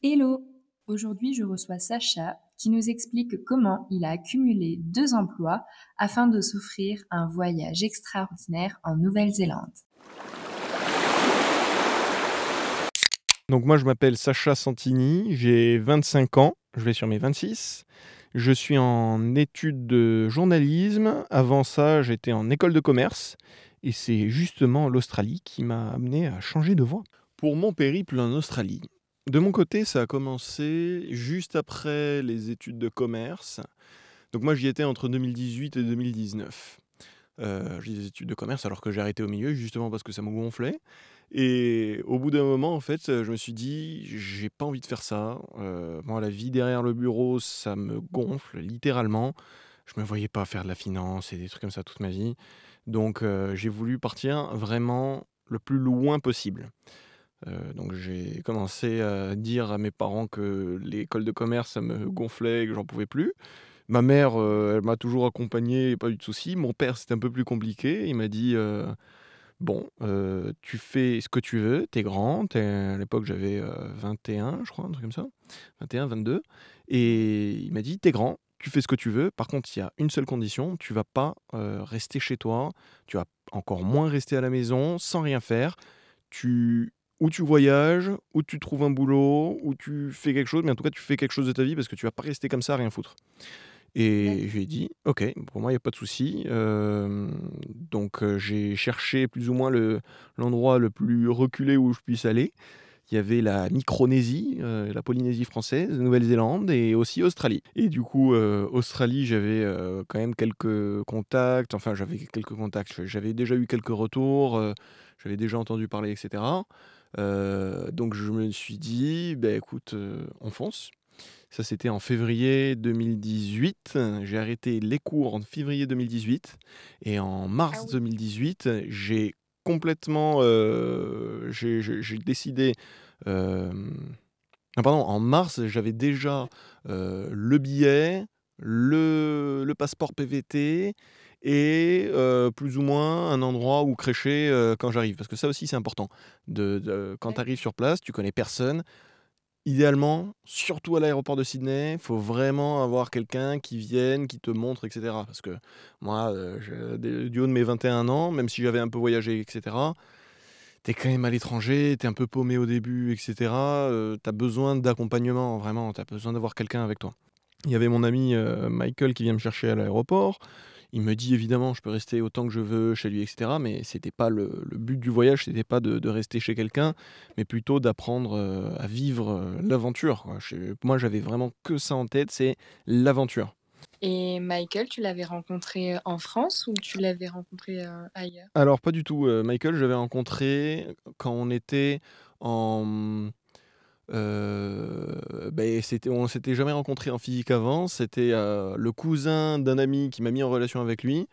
Hello Aujourd'hui, je reçois Sacha qui nous explique comment il a accumulé deux emplois afin de s'offrir un voyage extraordinaire en Nouvelle-Zélande. Donc moi je m'appelle Sacha Santini, j'ai 25 ans, je vais sur mes 26. Je suis en études de journalisme. Avant ça, j'étais en école de commerce. Et c'est justement l'Australie qui m'a amené à changer de voie. Pour mon périple en Australie, de mon côté, ça a commencé juste après les études de commerce. Donc moi, j'y étais entre 2018 et 2019. Euh, j'ai des études de commerce alors que j'ai arrêté au milieu justement parce que ça me gonflait. Et au bout d'un moment, en fait, je me suis dit, j'ai pas envie de faire ça. Euh, moi, la vie derrière le bureau, ça me gonfle littéralement. Je me voyais pas faire de la finance et des trucs comme ça toute ma vie. Donc, euh, j'ai voulu partir vraiment le plus loin possible. Euh, donc j'ai commencé à dire à mes parents que l'école de commerce, ça me gonflait, que j'en pouvais plus. Ma mère, euh, elle m'a toujours accompagné, pas eu de soucis. Mon père, c'était un peu plus compliqué. Il m'a dit euh, Bon, tu fais ce que tu veux, t'es grand. à l'époque, j'avais 21, je crois, un truc comme ça. 21, 22. Et il m'a dit T'es grand, tu fais ce que tu veux. Par contre, il y a une seule condition tu vas pas rester chez toi. Tu vas encore moins rester à la maison sans rien faire. Tu ou tu voyages, ou tu trouves un boulot, ou tu fais quelque chose, mais en tout cas, tu fais quelque chose de ta vie parce que tu vas pas rester comme ça à rien foutre. Et j'ai dit, ok, pour moi, il n'y a pas de souci. donc, j'ai cherché plus ou moins l'endroit le plus reculé où je puisse aller. Il y avait la Micronésie, la Polynésie française, Nouvelle-Zélande et aussi Australie. Et du coup, Australie, j'avais quand même quelques contacts. Enfin, j'avais quelques contacts. J'avais déjà eu quelques retours. j'avais déjà entendu parler, etc. Euh, donc je me suis dit, bah, écoute, euh, on fonce. Ça, c'était en février 2018. J'ai arrêté les cours en février 2018. Et en mars 2018, ah j'ai complètement. Euh, j'ai décidé. Euh, pardon, en mars, j'avais déjà le billet, le, le, passeport PVT et plus ou moins un endroit où crécher quand j'arrive. Parce que ça aussi, c'est important. De, quand tu arrives sur place, tu connais personne. Idéalement, surtout à l'aéroport de Sydney, il faut vraiment avoir quelqu'un qui vienne, qui te montre, etc. Parce que moi, du haut de mes 21 ans, même si j'avais un peu voyagé, etc., tu es quand même à l'étranger, tu es un peu paumé au début, etc. tu as besoin d'accompagnement, vraiment, tu as besoin d'avoir quelqu'un avec toi. Il y avait mon ami Michael qui vient me chercher à l'aéroport. Il me dit évidemment, je peux rester autant que je veux chez lui, etc. Mais c'était pas le, but du voyage, c'était pas de, rester chez quelqu'un, mais plutôt d'apprendre euh, à vivre euh, l'aventure. Moi, j'avais vraiment que ça en tête, c'est l'aventure. Et Michael, tu l'avais rencontré en France ou tu l'avais rencontré euh, ailleurs? Alors pas du tout. Michael, je l'avais rencontré quand on était en euh, ben, c'était, on s'était jamais rencontré en physique avant. C'était euh, le cousin d'un ami qui m'a mis en relation avec lui,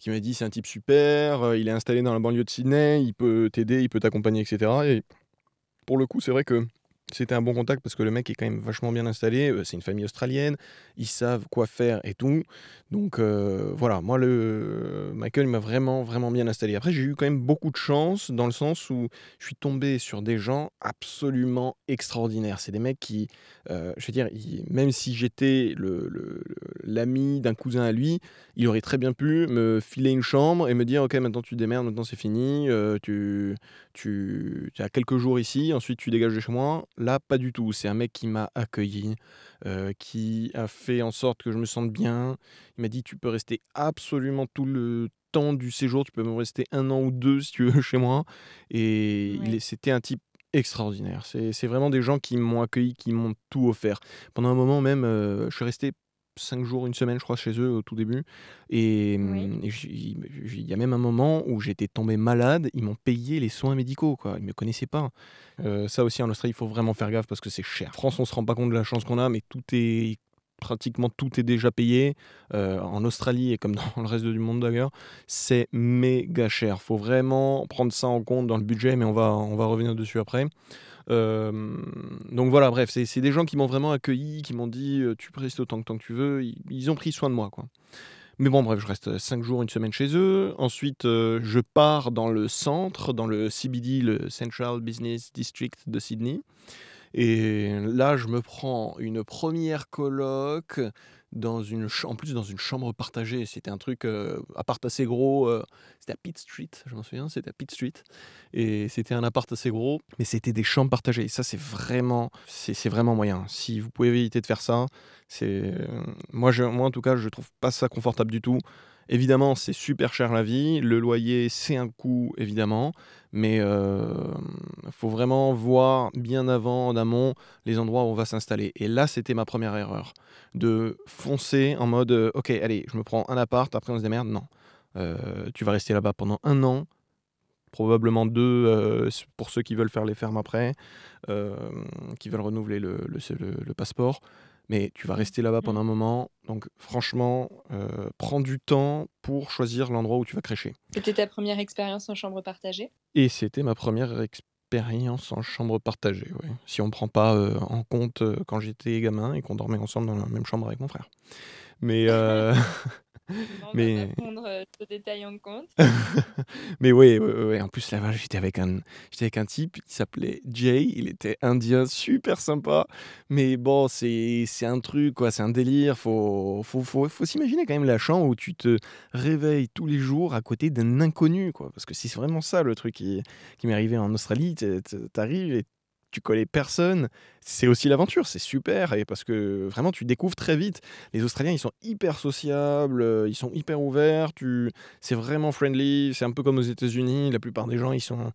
qui m'a dit c'est un type super, euh, il est installé dans la banlieue de Sydney, il peut t'aider, il peut t'accompagner, etc. Et pour le coup, c'est vrai que c'était un bon contact parce que le mec est quand même vachement bien installé. Euh, c'est une famille australienne, ils savent quoi faire et tout. Donc euh, voilà, moi le Michael m'a vraiment vraiment bien installé. Après j'ai eu quand même beaucoup de chance dans le sens où je suis tombé sur des gens absolument extraordinaires. C'est des mecs qui, euh, je veux dire, même si j'étais l'ami d'un cousin à lui, il aurait très bien pu me filer une chambre et me dire ok maintenant tu démerdes, maintenant c'est fini, tu, tu, tu as quelques jours ici, ensuite tu dégages de chez moi Là, pas du tout. C'est un mec qui m'a accueilli, euh, qui a fait en sorte que je me sente bien. Il m'a dit tu peux rester absolument tout le temps du séjour, tu peux même rester un an ou deux si tu veux chez moi. Et c'était un type extraordinaire. C'est vraiment des gens qui m'ont accueilli, qui m'ont tout offert. Pendant un moment même, euh, je suis resté cinq jours, une semaine, je crois, chez eux au tout début. Et mmh, il y a même un moment où j'étais tombé malade, ils m'ont payé les soins médicaux, quoi. Ils me connaissaient pas. Euh, ça aussi, en Australie, il faut vraiment faire gaffe parce que c'est cher. En France, on se rend pas compte de la chance qu'on a, mais tout est pratiquement tout est déjà payé. Euh, en Australie et comme dans le reste du monde d'ailleurs, c'est méga cher. Faut vraiment prendre ça en compte dans le budget, mais on va, on va revenir dessus après. Euh, donc voilà, bref, c'est des gens qui m'ont vraiment accueilli, qui m'ont dit euh, tu peux rester autant que, tu veux. Ils, ont pris soin de moi, quoi. Mais bon, bref, je reste 5 jours, une semaine chez eux. Ensuite, je pars dans le centre, dans le CBD, le Central Business District de Sydney. Et là, je me prends une première coloc dans une en plus dans une chambre partagée. C'était un truc euh, appart assez gros. euh, c'était à Pitt Street, je m'en souviens, c'était à Pitt Street. Et c'était un appart assez gros, mais c'était des chambres partagées. Et ça, c'est vraiment, c'est vraiment moyen. Si vous pouvez éviter de faire ça, c'est moi, je, moi en tout cas, je trouve pas ça confortable du tout. Évidemment, c'est super cher la vie. Le loyer, c'est un coût, évidemment. Mais il faut vraiment voir bien avant, en amont, les endroits où on va s'installer. Et là, c'était ma première erreur. De foncer en mode, euh, ok, allez, je me prends un appart, après on se démerde. Non. Euh, tu vas rester là-bas pendant un an. Probablement deux euh, pour ceux qui veulent faire les fermes après, euh, qui veulent renouveler le, le- le- le passeport. Mais tu vas rester là-bas pendant un moment. Donc franchement, euh, prends du temps pour choisir l'endroit où tu vas crécher. C'était ta première expérience en chambre partagée? Et c'était ma première expérience en chambre partagée. Si on ne prend pas euh, en compte euh, quand j'étais gamin et qu'on dormait ensemble dans la même chambre avec mon frère. Mais, On Mais- va pas prendre euh, ce détail en compte. mais oui, ouais, ouais, en plus là-bas, j'étais avec un, j'étais avec un type qui s'appelait Jay, il était indien, super sympa. Mais bon, c'est, c'est un truc, quoi, c'est un délire. Faut, faut, faut, faut s'imaginer quand même la chambre où tu te réveilles tous les jours à côté d'un inconnu, quoi. Parce que c'est vraiment ça le truc qui, qui m'est arrivé en Australie. T'arrives et tu connais personne. C'est aussi l'aventure, c'est super. Et parce que vraiment, tu découvres très vite. Les Australiens, ils sont hyper sociables, euh, ils sont hyper ouverts. Tu, c'est vraiment friendly. C'est un peu comme aux États-Unis. La plupart des gens, ils sont,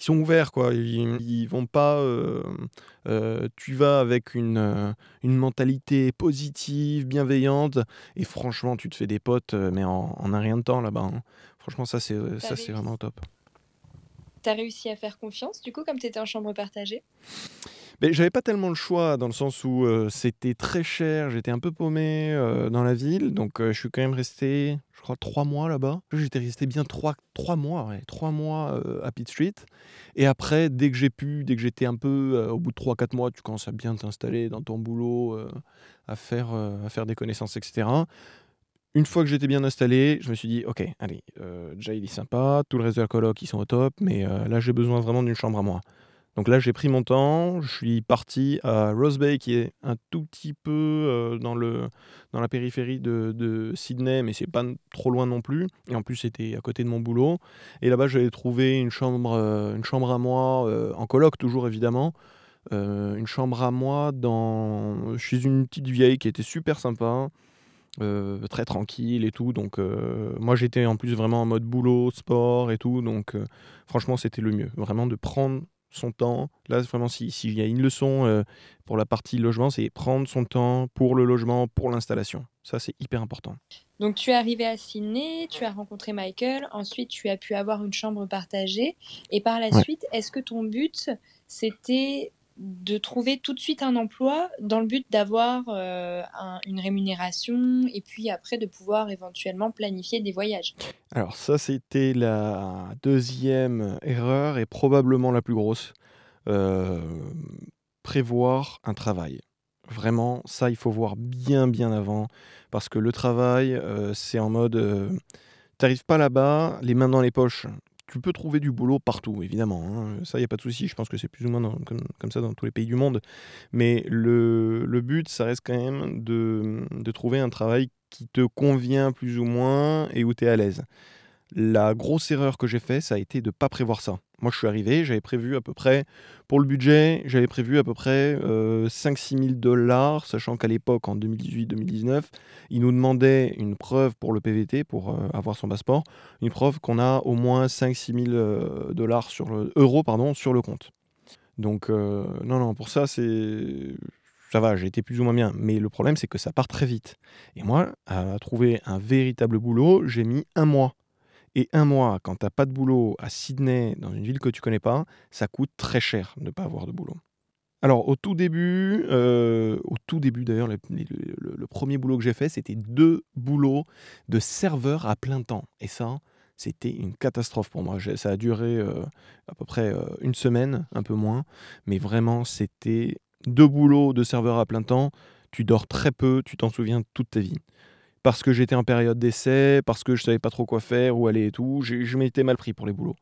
ils sont ouverts, quoi. Ils, ils vont pas. euh, euh, tu vas avec une, euh, une mentalité positive, bienveillante, et franchement, tu te fais des potes, mais en, en un rien de temps là-bas. hein. Franchement, ça, c'est, ça, c'est réussi. vraiment top. T'as réussi à faire confiance du coup comme t'étais en chambre partagée? Mais j'avais pas tellement le choix dans le sens où euh, c'était très cher, j'étais un peu paumé euh, dans la ville, donc euh, je suis quand même resté, je crois, trois mois là-bas. J'étais resté bien trois, trois mois, trois mois à Pitt Street. Et après, dès que j'ai pu, dès que j'étais un peu, au bout de trois, quatre mois, tu commences à bien t'installer dans ton boulot, à, faire, à faire des connaissances, etc. Une fois que j'étais bien installé, je me suis dit, ok, allez, euh, il est sympa, tout le reste de la coloc, ils sont au top, mais euh, là j'ai besoin vraiment d'une chambre à moi. Donc là, j'ai pris mon temps, je suis parti à Rose Bay, qui est un tout petit peu euh, dans, le, dans la périphérie de, de Sydney, mais c'est pas trop loin non plus. Et en plus, c'était à côté de mon boulot. Et là-bas, j'avais trouvé une chambre, euh, une chambre à moi, en coloc toujours évidemment, une chambre à moi dans, chez une petite vieille qui était super sympa. Euh, très tranquille et tout donc euh, moi j'étais en plus vraiment en mode boulot sport et tout donc euh, franchement c'était le mieux vraiment de prendre son temps. Là, vraiment, s'il si, s'il y a une leçon euh, pour la partie logement, c'est prendre son temps pour le logement, pour l'installation. Ça, c'est hyper important. Donc tu es arrivé à Sydney, tu as rencontré Michael, ensuite tu as pu avoir une chambre partagée et par la Ouais. suite, est-ce que ton but c'était de trouver tout de suite un emploi dans le but d'avoir euh, un- une rémunération et puis après de pouvoir éventuellement planifier des voyages Alors ça, c'était la deuxième erreur et probablement la plus grosse. Euh, prévoir un travail. Vraiment, ça, il faut voir bien, bien avant. Parce que le travail, euh, c'est en mode... T'arrives pas là-bas, les mains dans les poches. Tu peux trouver du boulot partout, évidemment. hein. Ça, il n'y a pas de souci. Je pense que c'est plus ou moins comme, ça dans tous les pays du monde. Mais le, but, ça reste quand même de, de trouver un travail qui te convient plus ou moins et où tu es à l'aise. La grosse erreur que j'ai fait, ça a été de ne pas prévoir ça. Moi, je suis arrivé, j'avais prévu à peu près, pour le budget, j'avais prévu à peu près 5-6 000 dollars, sachant qu'à l'époque, en 2018-2019, ils nous demandaient une preuve pour le PVT, pour euh, avoir son passeport, une preuve qu'on a au moins 5-6 000 euh, dollars sur le, euros pardon, sur le compte. Donc, euh, non, non, pour ça, c'est. Ça va, j'ai été plus ou moins bien. Mais le problème, c'est que ça part très vite. Et moi, à trouver un véritable boulot, j'ai mis un mois. Et un mois, quand t'as pas de boulot à Sydney, dans une ville que tu connais pas, ça coûte très cher de ne pas avoir de boulot. Alors au tout début, euh, au tout début d'ailleurs, le, premier boulot que j'ai fait, c'était deux boulots de serveur à plein temps. Et ça, c'était une catastrophe pour moi. Ça a duré euh, à peu près euh, une semaine, un peu moins. Mais vraiment, c'était deux boulots de serveur à plein temps. Tu dors très peu, tu t'en souviens toute ta vie parce que j'étais en période d'essai, parce que je savais pas trop quoi faire, où aller et tout. Je m'étais mal pris pour les boulots.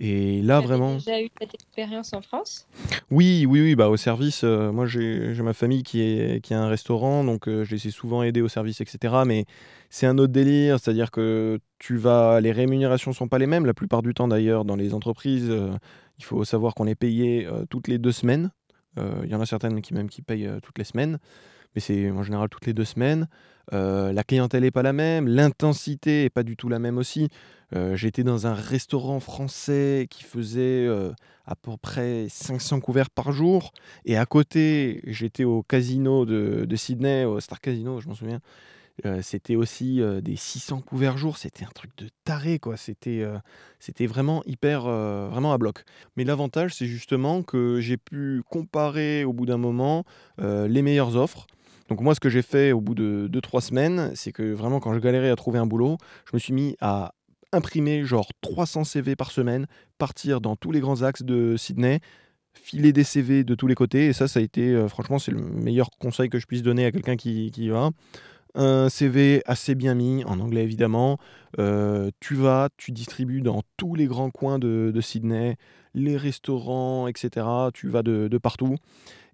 Et là, vraiment. déjà eu cette expérience en France? Oui, oui, oui, bah, au service, euh, moi j'ai ma famille qui, est, qui a un restaurant, donc euh, je les ai souvent aidés au service, etc. Mais c'est un autre délire, c'est-à-dire que tu vas, les rémunérations sont pas les mêmes, la plupart du temps d'ailleurs, dans les entreprises. Euh, il faut savoir qu'on est payé toutes les deux semaines. Il y en a certaines qui même qui payent toutes les semaines, mais c'est en général toutes les deux semaines. la clientèle n'est pas la même, l'intensité n'est pas du tout la même aussi. J'étais dans un restaurant français qui faisait à peu près 500 couverts par jour. Et à côté, j'étais au casino de, Sydney, au Star Casino, je m'en souviens. c'était aussi des 600 couverts jour. C'était un truc de taré, quoi. C'était c'était vraiment hyper, vraiment à bloc. Mais l'avantage, c'est justement que j'ai pu comparer au bout d'un moment les meilleures offres. Donc moi, ce que j'ai fait au bout de 2-3 semaines, c'est que vraiment, quand je galérais à trouver un boulot, je me suis mis à imprimer genre 300 CV par semaine, partir dans tous les grands axes de Sydney, filer des CV de tous les côtés. Et ça, ça a été, euh, franchement, c'est le meilleur conseil que je puisse donner à quelqu'un qui, y va. Un CV assez bien mis, en anglais évidemment. Euh, tu vas, tu distribues dans tous les grands coins de, Sydney, les restaurants, etc. Tu vas de partout.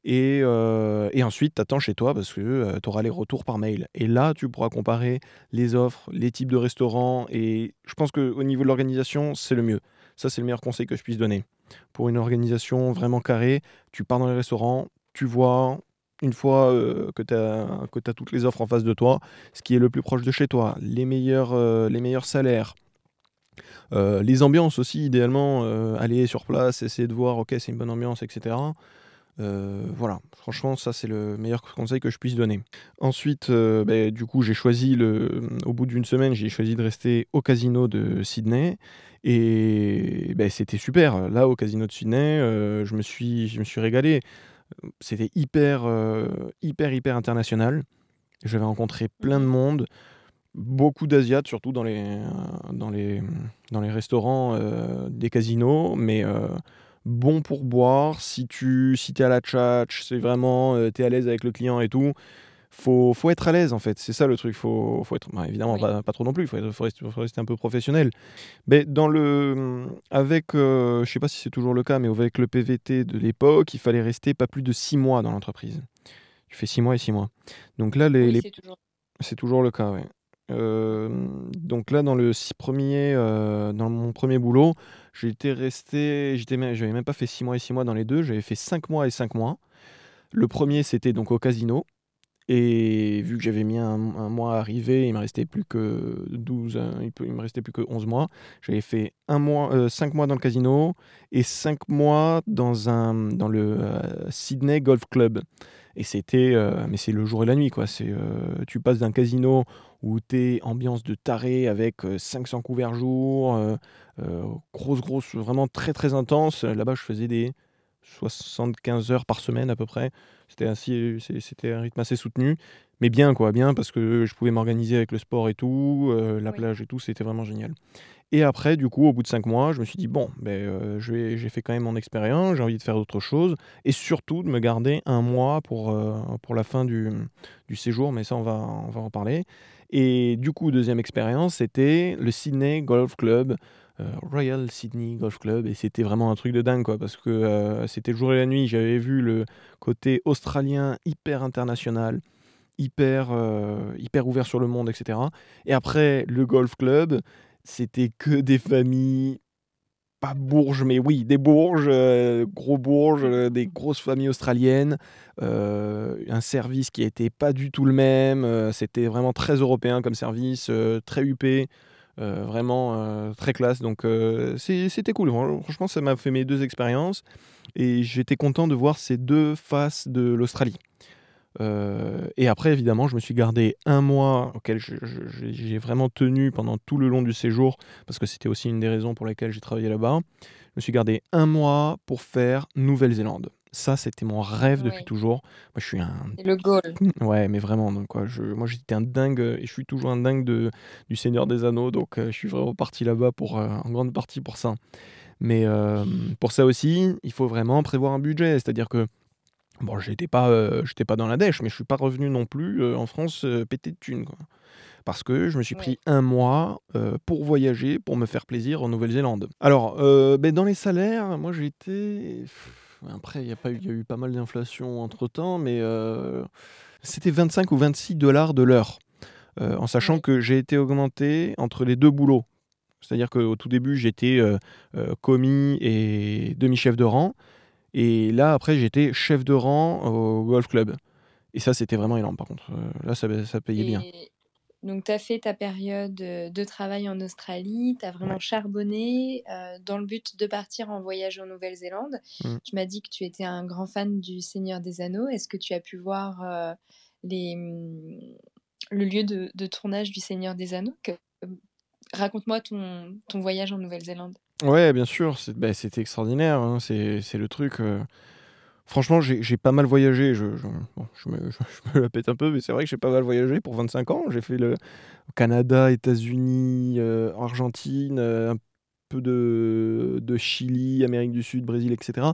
Euh, et, ensuite, tu attends chez toi parce que euh, tu auras les retours par mail. Et là, tu pourras comparer les offres, les types de restaurants. Et je pense qu'au niveau de l'organisation, c'est le mieux. Ça, c'est le meilleur conseil que je puisse donner. Pour une organisation vraiment carrée, tu pars dans les restaurants, tu vois une fois euh, que tu as, toutes les offres en face de toi, ce qui est le plus proche de chez toi, les meilleurs, les meilleurs salaires. les ambiances aussi, idéalement, aller sur place, essayer de voir, ok, c'est une bonne ambiance, etc. Euh, voilà, franchement, ça c'est le meilleur conseil que je puisse donner. Ensuite, euh, ben, du coup, j'ai choisi, le, au bout d'une semaine, j'ai choisi de rester au casino de Sydney. Et ben, c'était super. Là, au casino de Sydney, euh, je, me suis, je me suis régalé. C'était hyper, hyper, hyper international. J'avais rencontré plein de monde, beaucoup d'Asiates, surtout dans les, dans les, dans les restaurants des casinos, mais bon pour boire. Si tu si es à la tchatch, c'est vraiment, euh, tu es à l'aise avec le client et tout. Faut, faut être à l'aise en fait, c'est ça le truc. Faut, faut être, bah, évidemment pas, trop non plus, il faut, faut, rester, un peu professionnel. Mais dans le, avec, euh, je sais pas si c'est toujours le cas, mais avec le PVT de l'époque, il fallait rester pas plus de 6 mois dans l'entreprise. Tu fais 6 mois et 6 mois. Donc là, les, c'est toujours... toujours... le cas, ouais. Euh, donc là, dans le premier, dans mon premier boulot, J'étais resté, j'étais même, j'avais même pas fait 6 mois et 6 mois dans les deux, j'avais fait 5 mois et 5 mois. Le premier, c'était donc au casino. Et vu que j'avais mis un, mois à arriver, il me restait plus que 12, il, il me restait plus que 11 mois. J'avais fait un mois, 5 euh, mois dans le casino et 5 mois dans, un, dans le euh, Sydney Golf Club. Et c'était, euh, mais c'est le jour et la nuit, quoi. C'est, tu passes d'un casino où tu es ambiance de taré avec 500 couverts jour, grosse, grosse, vraiment très, très intense. Là-bas, je faisais des 75 heures par semaine à peu près. C'était, ainsi, c'était un rythme assez soutenu, mais bien, quoi, bien, parce que je pouvais m'organiser avec le sport et tout, la plage et tout, c'était vraiment génial. Et après, du coup, au bout de cinq mois, je me suis dit, bon, ben, j'ai fait quand même mon expérience, j'ai envie de faire autre chose, et surtout de me garder un mois pour, pour la fin du, du séjour, mais ça, on va, on va en parler. Et du coup, deuxième expérience, c'était le Sydney Golf Club, euh, Royal Sydney Golf Club, et c'était vraiment un truc de dingue, quoi, parce que euh, c'était le jour et la nuit. J'avais vu le côté australien hyper international, hyper, euh, hyper ouvert sur le monde, etc. Et après, le Golf Club, c'était que des familles Bourges, mais oui, des Bourges, euh, gros Bourges, euh, des grosses familles australiennes, euh, un service qui n'était pas du tout le même, c'était vraiment très européen comme service, très huppé, vraiment très classe, donc c'était cool, franchement ça m'a fait mes deux expériences, et j'étais content de voir ces deux faces de l'Australie. Euh, et après, évidemment, je me suis gardé un mois auquel j'ai vraiment tenu pendant tout le long du séjour, parce que c'était aussi une des raisons pour lesquelles j'ai travaillé là-bas. Je me suis gardé un mois pour faire Nouvelle-Zélande. Ça, c'était mon rêve depuis toujours. Moi, je suis un. le goal. Ouais, mais vraiment. Donc, quoi, je... Moi, j'étais un dingue, et je suis toujours un dingue de... du Seigneur des Anneaux. Donc, euh, je suis vraiment parti là-bas pour, euh, en grande partie pour ça. Mais pour ça aussi, il faut vraiment prévoir un budget. C'est-à-dire que Bon, j'étais pas, euh, j'étais pas dans la dèche, mais je suis pas revenu non plus euh, en France euh, pété de thunes. parce que je me suis pris un mois pour voyager, pour me faire plaisir en Nouvelle-Zélande. Alors, ben, dans les salaires, moi été... Après, il y, a pas eu, y a eu pas mal d'inflation entre-temps, mais c'était 25 ou 26 dollars de l'heure. en sachant que j'ai été augmenté entre les deux boulots. C'est-à-dire qu'au tout début, j'étais commis et demi-chef de rang. Et là, après, j'étais chef de rang au golf club. Et ça, c'était vraiment énorme, par contre. là, ça, ça payait bien. Donc, tu as fait ta période de travail en Australie, tu as vraiment charbonné dans le but de partir en voyage en Nouvelle-Zélande. Mmh. Tu m'as dit que tu étais un grand fan du Seigneur des Anneaux. Est-ce que tu as pu voir les, mmh, le lieu de, tournage du Seigneur des Anneaux? Raconte-moi ton, ton, voyage en Nouvelle-Zélande. Ouais, bien sûr, bah, c'était extraordinaire. Hein. C'est le truc. Franchement, j'ai pas mal voyagé. Je, me, la pète un peu, mais c'est vrai que j'ai pas mal voyagé pour 25 ans. J'ai fait le Canada, États-Unis, euh, Argentine, euh, un peu de, Chili, Amérique du Sud, Brésil, etc.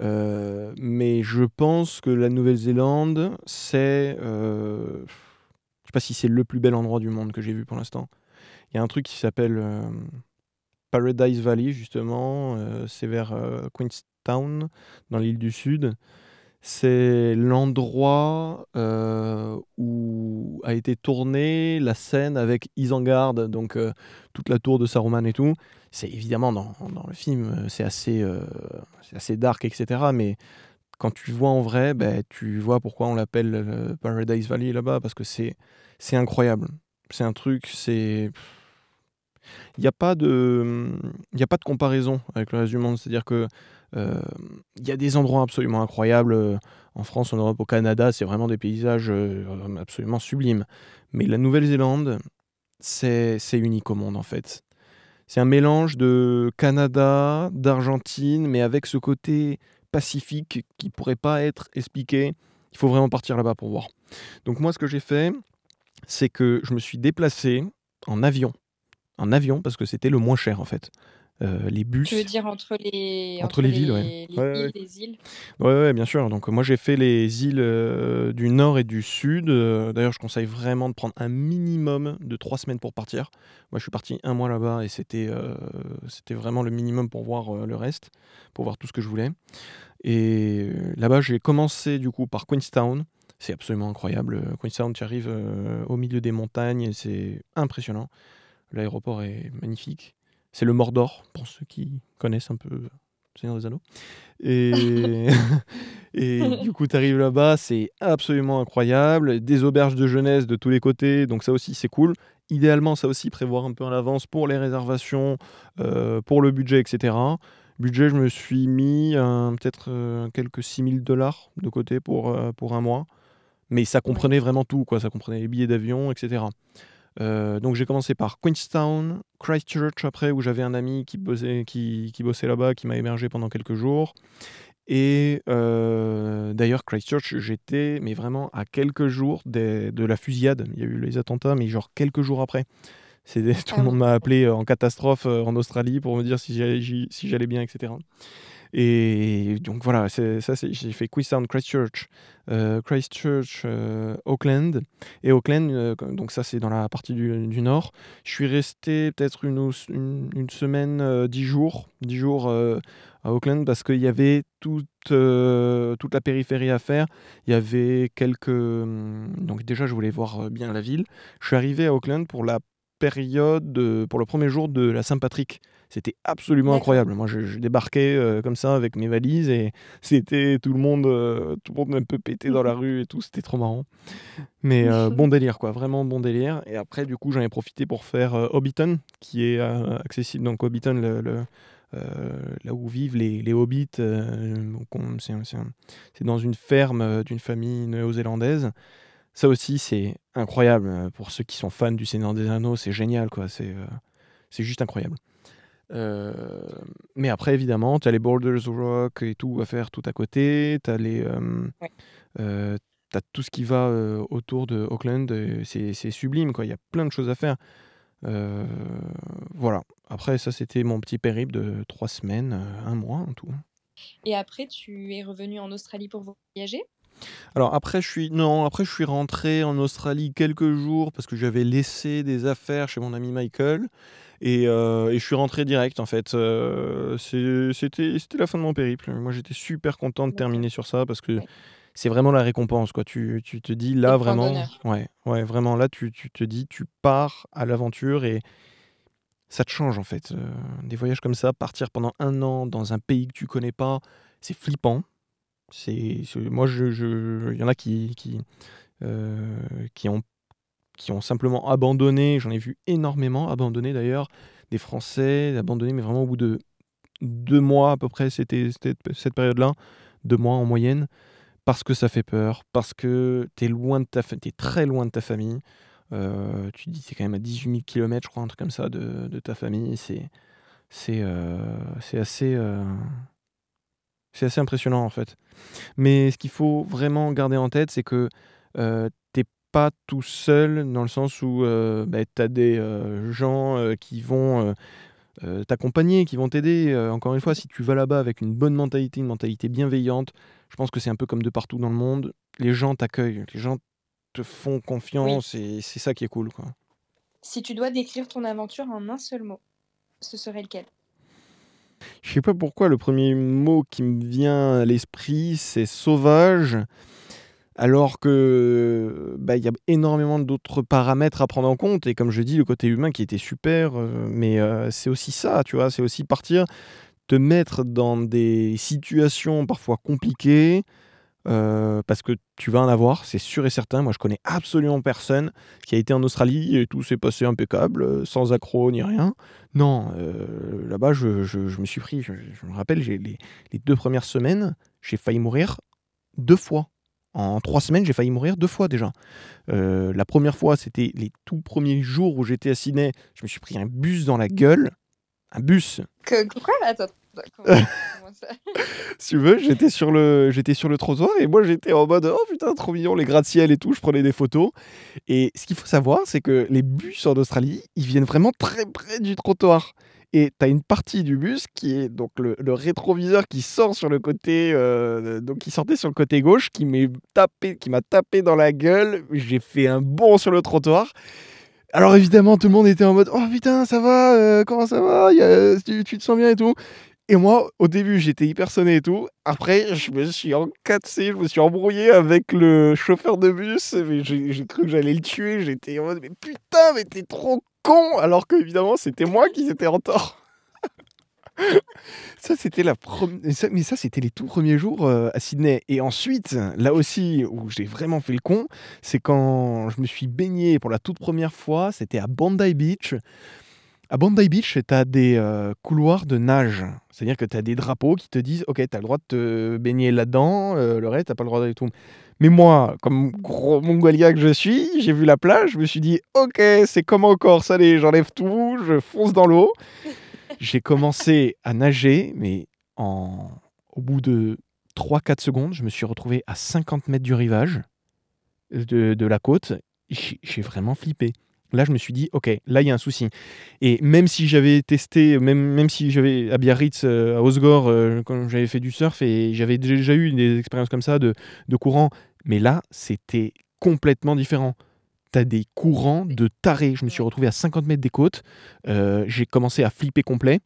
Euh, mais je pense que la Nouvelle-Zélande, c'est. je sais pas si c'est le plus bel endroit du monde que j'ai vu pour l'instant. Il y a un truc qui s'appelle Paradise Valley, justement. c'est vers Queenstown dans l'île du Sud. C'est l'endroit euh, où a été tournée la scène avec Isengard, donc euh, toute la tour de Saruman et tout. C'est évidemment dans, le film, euh, c'est assez, assez dark, etc. Mais quand tu vois en vrai, ben, tu vois pourquoi on l'appelle Paradise Valley là-bas, parce que c'est incroyable. C'est un truc, c'est. Il n'y a, pas de, a pas de comparaison avec le reste du monde. C'est-à-dire que euh, il y a des endroits absolument incroyables euh, en France, en Europe, au Canada, c'est vraiment des paysages euh, absolument sublimes. Mais la Nouvelle-Zélande, c'est unique au monde en fait. C'est un mélange de Canada, d'Argentine, mais avec ce côté pacifique qui pourrait pas être expliqué. Il faut vraiment partir là-bas pour voir. Donc moi, ce que j'ai fait, c'est que je me suis déplacé en avion. En avion parce que c'était le moins cher en fait. Euh, les bus. Tu veux dire entre les, entre, les, villes, ouais. Les ouais, les îles? Ouais, ouais, bien sûr. Donc moi j'ai fait les îles euh, du nord et du sud. Euh, d'ailleurs, je conseille vraiment de prendre un minimum de trois semaines pour partir. Moi, je suis parti un mois là-bas et c'était c'était vraiment le minimum pour voir le reste, pour voir tout ce que je voulais. Et là-bas, j'ai commencé du coup par Queenstown. C'est absolument incroyable. Queenstown, tu arrives au milieu des montagnes, c'est impressionnant. L'aéroport est magnifique. C'est le Mordor, pour ceux qui connaissent un peu Seigneur des Anneaux. Et, et du coup, tu arrives là-bas, c'est absolument incroyable. Des auberges de jeunesse de tous les côtés, donc ça aussi, c'est cool. Idéalement, ça aussi, prévoir un peu en avance pour les réservations, euh, pour le budget, etc. Budget, je me suis mis peut-être euh, quelques 6000 dollars de côté pour, euh, pour un mois. Mais ça comprenait vraiment tout, quoi. Ça comprenait les billets d'avion, etc. Euh, donc j'ai commencé par Queenstown, Christchurch après, où j'avais un ami qui bossait, qui, qui bossait là-bas, qui m'a hébergé pendant quelques jours. Et euh, d'ailleurs, Christchurch, j'étais, mais vraiment à quelques jours de la fusillade. Il y a eu les attentats, mais genre quelques jours après. Tout le monde m'a appelé en catastrophe euh, en Australie pour me dire si j'allais bien, etc. Et donc voilà, ça, j'ai fait Queenstown, Christchurch, euh, Christchurch, euh, Auckland. Et Auckland, euh, donc ça c'est dans la partie du, nord. Je suis resté peut-être une, une, semaine, dix jours, dix jours à Auckland parce qu'il y avait toute, toute la périphérie à faire. Il y avait quelques... Hum, donc déjà je voulais voir bien la ville. Je suis arrivé à Auckland pour la période, pour le premier jour de la Saint-Patrick. C'était absolument incroyable. Moi, je, débarquais euh, comme ça avec mes valises et c'était tout le monde, euh, tout le monde un peu pété dans la rue et tout. C'était trop marrant. Mais euh, bon délire, quoi. Vraiment bon délire. Et après, du coup, j'en ai profité pour faire Hobbiton, qui est accessible. Donc, Hobbiton, le, là où vivent les, les hobbits, c'est dans une ferme d'une famille néo-zélandaise. Ça aussi, c'est incroyable. Pour ceux qui sont fans du Seigneur des Anneaux, c'est génial, quoi. C'est c'est juste incroyable. Euh, mais après, évidemment, tu as les Boulders Rock et tout à faire tout à côté. Tu as les. Euh, euh, as tout ce qui va autour de Auckland, c'est sublime, quoi. Il y a plein de choses à faire. voilà. Après, ça, c'était mon petit périple de trois semaines, un mois en tout. Et après, tu es revenu en Australie pour voyager? Alors après je suis non, après je suis rentré en Australie quelques jours parce que j'avais laissé des affaires chez mon ami Michael et, euh, et je suis rentré direct en fait. Euh, c'était la fin de mon périple. Moi j'étais super content de terminer sur ça parce que c'est vraiment la récompense quoi. Tu, tu te dis là vraiment, ouais, ouais, vraiment là tu, tu te dis tu pars à l'aventure et ça te change en fait. Euh, des voyages comme ça, partir pendant un an dans un pays que tu connais pas, c'est flippant. C'est, moi, je, je- il y en a qui, qui, qui ont, qui ont simplement abandonné. J'en ai vu énormément abandonner d'ailleurs. Des Français abandonner, mais vraiment au bout de deux mois à peu près, c'était, cette période-là, deux mois en moyenne, parce que ça fait peur, parce que tu es loin t'es très loin de ta famille. Euh, tu dis, c'est quand même à 18 000 km, je crois, un truc comme ça, de, ta famille. C'est, euh, assez, euh, c'est assez impressionnant en fait. Mais ce qu'il faut vraiment garder en tête, c'est que euh, t'es pas tout seul dans le sens où euh, bah, tu as des euh, gens euh, qui vont euh, t'accompagner, qui vont t'aider. Encore une fois, si tu vas là-bas avec une bonne mentalité, une mentalité bienveillante, je pense que c'est un peu comme de partout dans le monde. Les gens t'accueillent, les gens te font confiance et c'est ça qui est cool. Quoi. Si tu dois décrire ton aventure en un seul mot, ce serait lequel? Je sais pas pourquoi le premier mot qui me vient à l'esprit c'est sauvage, alors que bah, il y a énormément d'autres paramètres à prendre en compte et comme je dis le côté humain qui était super, euh, mais euh, c'est aussi ça, tu vois, c'est aussi partir, te mettre dans des situations parfois compliquées. euh, parce que tu vas en avoir, c'est sûr et certain. Moi, je connais absolument personne qui a été en Australie et tout s'est passé impeccable, sans accroc ni rien. Non, là-bas, je, me suis pris, je, me rappelle, les deux premières semaines, j'ai failli mourir deux fois. En trois semaines, j'ai failli mourir deux fois déjà. Euh, la première fois, c'était les tout premiers jours où j'étais à Sydney. Je me suis pris un bus dans la gueule. Un bus. que, Quoi Attends, attends, comment, comment ça Si tu veux, j'étais sur, le, j'étais sur le trottoir et moi j'étais en mode Oh putain, trop mignon, les gratte-ciel et tout. Je prenais des photos. Et ce qu'il faut savoir, c'est que les bus en Australie, ils viennent vraiment très près du trottoir. Et tu une partie du bus qui est donc le, rétroviseur qui sort sur le côté, euh, donc qui sortait sur le côté gauche, qui m'est tapé, qui m'a tapé dans la gueule. J'ai fait un bond sur le trottoir. Alors évidemment, tout le monde était en mode Oh putain, ça va, euh, comment ça va, tu, te sens bien et tout. Et moi, au début, j'étais hyper sonné et tout. Après, je me suis encassé, je me suis embrouillé avec le chauffeur de bus. j'ai cru que j'allais le tuer. J'étais en mode, mais putain, mais t'es trop con Alors que, évidemment, c'était moi qui étais en tort. ça, c'était la. Mais ça, c'était les tout premiers jours euh, à Sydney. Et ensuite, là aussi, où j'ai vraiment fait le con, c'est quand je me suis baigné pour la toute première fois. C'était à Bondi Beach. À Bondi Beach, tu as des euh, couloirs de nage. C'est-à-dire que tu as des drapeaux qui te disent Ok, tu as le droit de te baigner là-dedans, euh, le reste, tu pas le droit d'aller tout. Mais moi, comme gros mongolia que je suis, j'ai vu la plage, je me suis dit Ok, c'est comme encore, ça allez, j'enlève tout, je fonce dans l'eau. j'ai commencé à nager, mais en... au bout de 3-4 secondes, je me suis retrouvé à 50 mètres du rivage de, de la côte. J'ai j'ai vraiment flippé. Là, je me suis dit, ok, là, il y a un souci. Et même si j'avais testé, même, même si j'avais à Biarritz, euh, à Osgore, euh, quand j'avais fait du surf, et j'avais déjà eu des expériences comme ça de, de courant, mais là, c'était complètement différent. T'as des courants de tarés. Je me suis retrouvé à 50 mètres des côtes. Euh, j'ai commencé à flipper complet.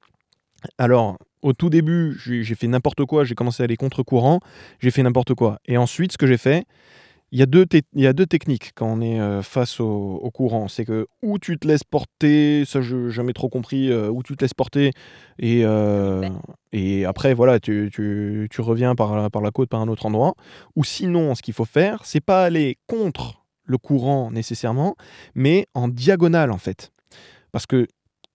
Alors, au tout début, j'ai j'ai fait n'importe quoi. J'ai commencé à aller contre-courant. J'ai fait n'importe quoi. Et ensuite, ce que j'ai fait, il y, a deux il y a deux techniques quand on est euh, face au, au courant. C'est que ou tu te laisses porter, ça je n'ai jamais trop compris, euh, ou tu te laisses porter et, euh, et après voilà, tu, tu- tu reviens par, la- par la côte par un autre endroit. Ou sinon, ce qu'il faut faire, c'est pas aller contre le courant nécessairement, mais en diagonale en fait. Parce que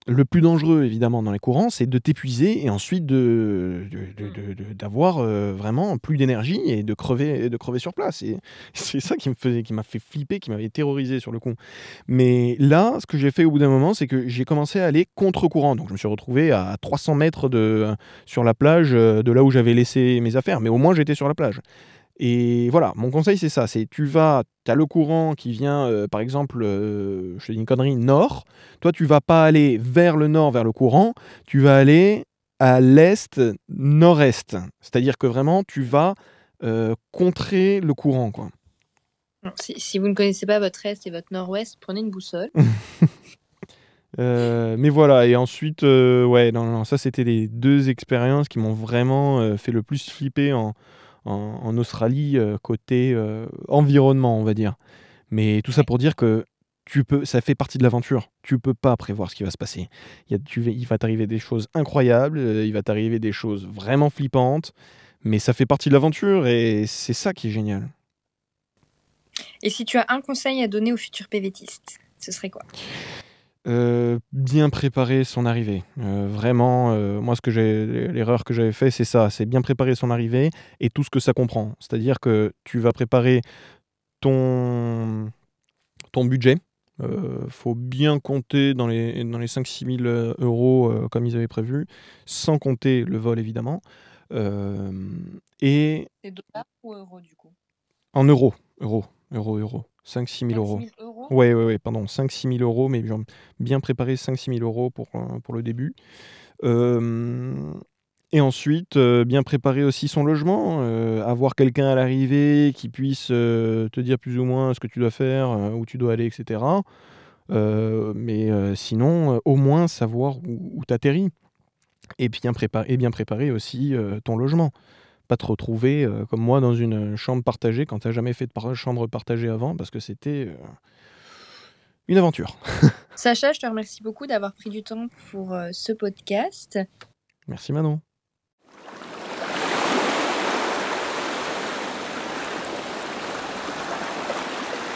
le plus dangereux, évidemment, dans les courants, c'est de t'épuiser et ensuite de, de- de- d'avoir euh, vraiment plus d'énergie et de crever, de crever sur place. Et c'est ça qui me faisait, qui m'a fait flipper, qui m'avait terrorisé sur le coup. Mais là, ce que j'ai fait au bout d'un moment, c'est que j'ai commencé à aller contre-courant. Donc je me suis retrouvé à 300 mètres de, sur la plage euh, de là où j'avais laissé mes affaires. Mais au moins, j'étais sur la plage. Et voilà, mon conseil c'est ça, c'est tu vas, tu as le courant qui vient, euh, par exemple, euh, je te dis une connerie, nord. Toi, tu vas pas aller vers le nord, vers le courant, tu vas aller à l'est, nord-est. C'est-à-dire que vraiment, tu vas contrer le courant, quoi. Si, si, vous ne connaissez pas votre est et votre nord-ouest, prenez une boussole. mais voilà, et ensuite, ouais, non, non, ça c'était les deux expériences qui m'ont vraiment fait le plus flipper en, en, Australie, côté environnement, on va dire. Mais tout ça pour dire que tu peux, ça fait partie de l'aventure. Tu peux pas prévoir ce qui va se passer. Il, y a, tu, il va t'arriver des choses incroyables, euh, il va t'arriver des choses vraiment flippantes, mais ça fait partie de l'aventure et c'est ça qui est génial. Et si tu as un conseil à donner aux futurs PVTistes, ce serait quoi? Euh, bien préparer son arrivée. Euh, vraiment, moi, ce que j'ai, l'erreur que j'avais fait, c'est ça, c'est bien préparer son arrivée et tout ce que ça comprend. C'est-à-dire que tu vas préparer ton, ton budget, euh, faut bien compter dans les, dans les 5-6 000 euh, euros euh, comme ils avaient prévu, sans compter le vol évidemment. et C'est dollars ou euros du coup? En euros, euros, euros, euros. 5-6 000 euros. Oui, oui, oui, pardon, 5-6 000 euros, mais bien préparé 5-6 000 euros pour, pour le début. Et ensuite, euh, bien préparer aussi son logement, euh, avoir quelqu'un à l'arrivée qui puisse euh, te dire plus ou moins ce que tu dois faire, où tu dois aller, etc. mais sinon, au moins savoir où, tu atterris. Et bien, préparer, et bien aussi ton logement. Pas te retrouver, comme moi, dans une chambre partagée quand tu n'as jamais fait de chambre partagée avant, parce que c'était une aventure. Sacha, je te remercie beaucoup d'avoir pris du temps pour ce podcast. Merci Manon.